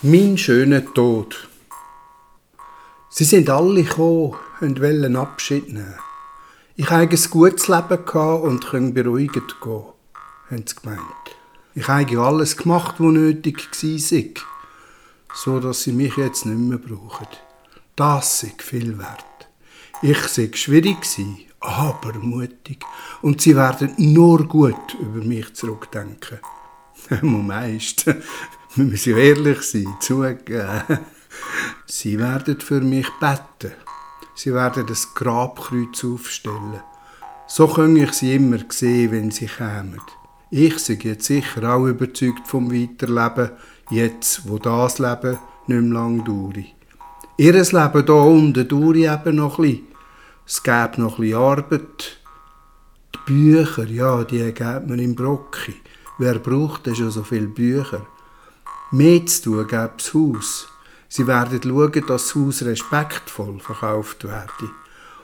Mein schöner Tod. Sie sind alle gekommen und wollen Abschied nehmen. Ich hatte ein gutes Leben und konnte beruhigt gehen, haben sie gemeint. Ich habe alles gemacht, was nötig war, so dass sie mich jetzt nicht mehr brauchen. Das ist viel wert. Ich sei schwierig aber mutig. Und sie werden nur gut über mich zurückdenken. Moment, wir müssen ehrlich sein, zugeben. Sie werden für mich beten. Sie werden das Grabkreuz aufstellen. So könnte ich sie immer sehen, wenn sie kämen. Ich bin jetzt sicher auch überzeugt vom Weiterleben, jetzt, wo das Leben nicht mehr lang dauert. Ihr Leben hier unten dauert eben noch bisschen. Es gäbe noch bisschen Arbeit. Die Bücher, ja, die gäbe man im Brocki. Wer braucht denn schon so viele Bücher? Mehr zu tun gäbe das Haus. Sie werden schauen, dass das Haus respektvoll verkauft werde.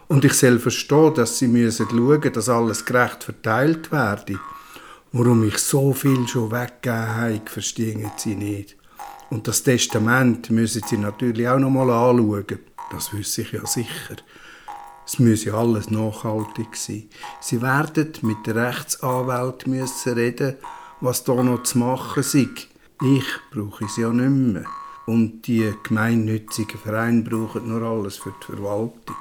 Und ich soll verstehen, dass sie müssen schauen, dass alles gerecht verteilt werde. Warum ich so viel schon weggegeben habe, verstehen sie nicht. Und das Testament müssen sie natürlich auch noch mal anschauen. Das wüsste ich ja sicher. Es muss ja alles nachhaltig sein. Sie werden mit der Rechtsanwalt müssen reden, was da noch zu machen sei. Ich brauche es ja nicht mehr. Und die gemeinnützigen Vereine brauchen nur alles für die Verwaltung.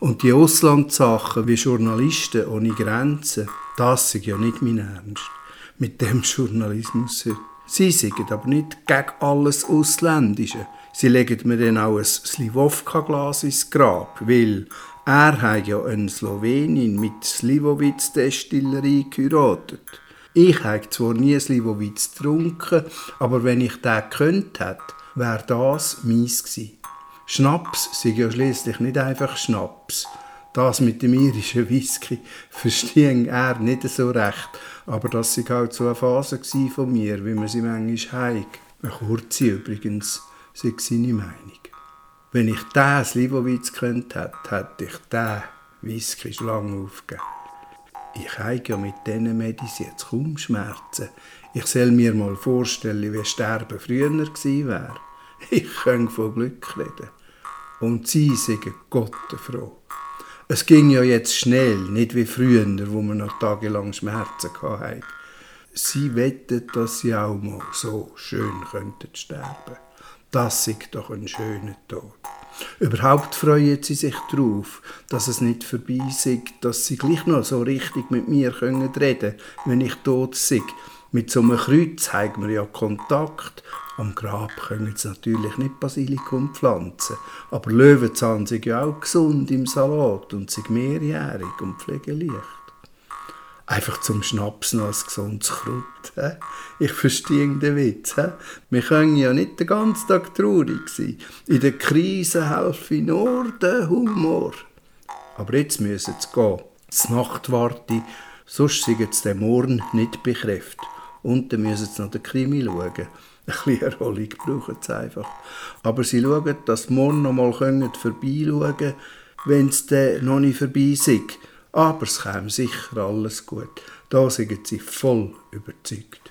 Und die Auslandssachen wie Journalisten ohne Grenzen, das ist ja nicht mein Ernst. Mit dem Journalismus heute. Sie sagen aber nicht gegen alles Ausländische. Sie legen mir dann auch ein Slivovka-Glas ins Grab, weil er hat ja eine Slowenin mit Slivovitz-Destillerie geheiratet. Ich habe zwar nie Slivovitz getrunken, aber wenn ich den gekönnt hätte, wäre das mies gewesen. Schnaps sei ja schließlich nicht einfach Schnaps. Das mit dem irischen Whisky verstehe er nicht so recht, aber das war halt so eine Phase von mir, wie man sie manchmal hat. Eine kurze übrigens, sei seine Meinung. Wenn ich diesen Slivovitz gekannt hätte, hätte ich diesen Whisky schon lange aufgegeben. Ich habe ja mit diesen Medizin jetzt kaum Schmerzen. Ich soll mir mal vorstellen, wie Sterben früher gewesen wäre. Ich könnte von Glück reden. Und sie sagen Gott froh. Es ging ja jetzt schnell, nicht wie früher, wo man noch tagelang Schmerzen hatte. Sie wettet, dass sie auch mal so schön könnten sterben. Das ist doch ein schöner Tod. Überhaupt freuen sie sich darauf, dass es nicht vorbei ist, dass sie gleich noch so richtig mit mir können reden wenn ich tot bin. Mit so einem Kreuz haben wir ja Kontakt. Am Grab können sie natürlich nicht Basilikum pflanzen, aber Löwenzahn sind ja auch gesund im Salat und sind mehrjährig und pflegeleicht. Einfach zum Schnapsen als gesundes Kraut. He? Ich verstehe den Witz. He? Wir können ja nicht den ganzen Tag traurig sein. In der Krise helfe ich nur der Humor. Aber jetzt müssen sie gehen. Die Nacht warte, sonst sind sie den Morgen nicht bekräftigt. Und dann müssen sie noch den Krimi schauen. Ein bisschen Erholung brauchen sie einfach. Aber sie schauen, dass sie morgen noch mal vorbeischauen können, wenn es dann noch nicht vorbei ist aber es käme sicher alles gut. Da sind sie voll überzeugt.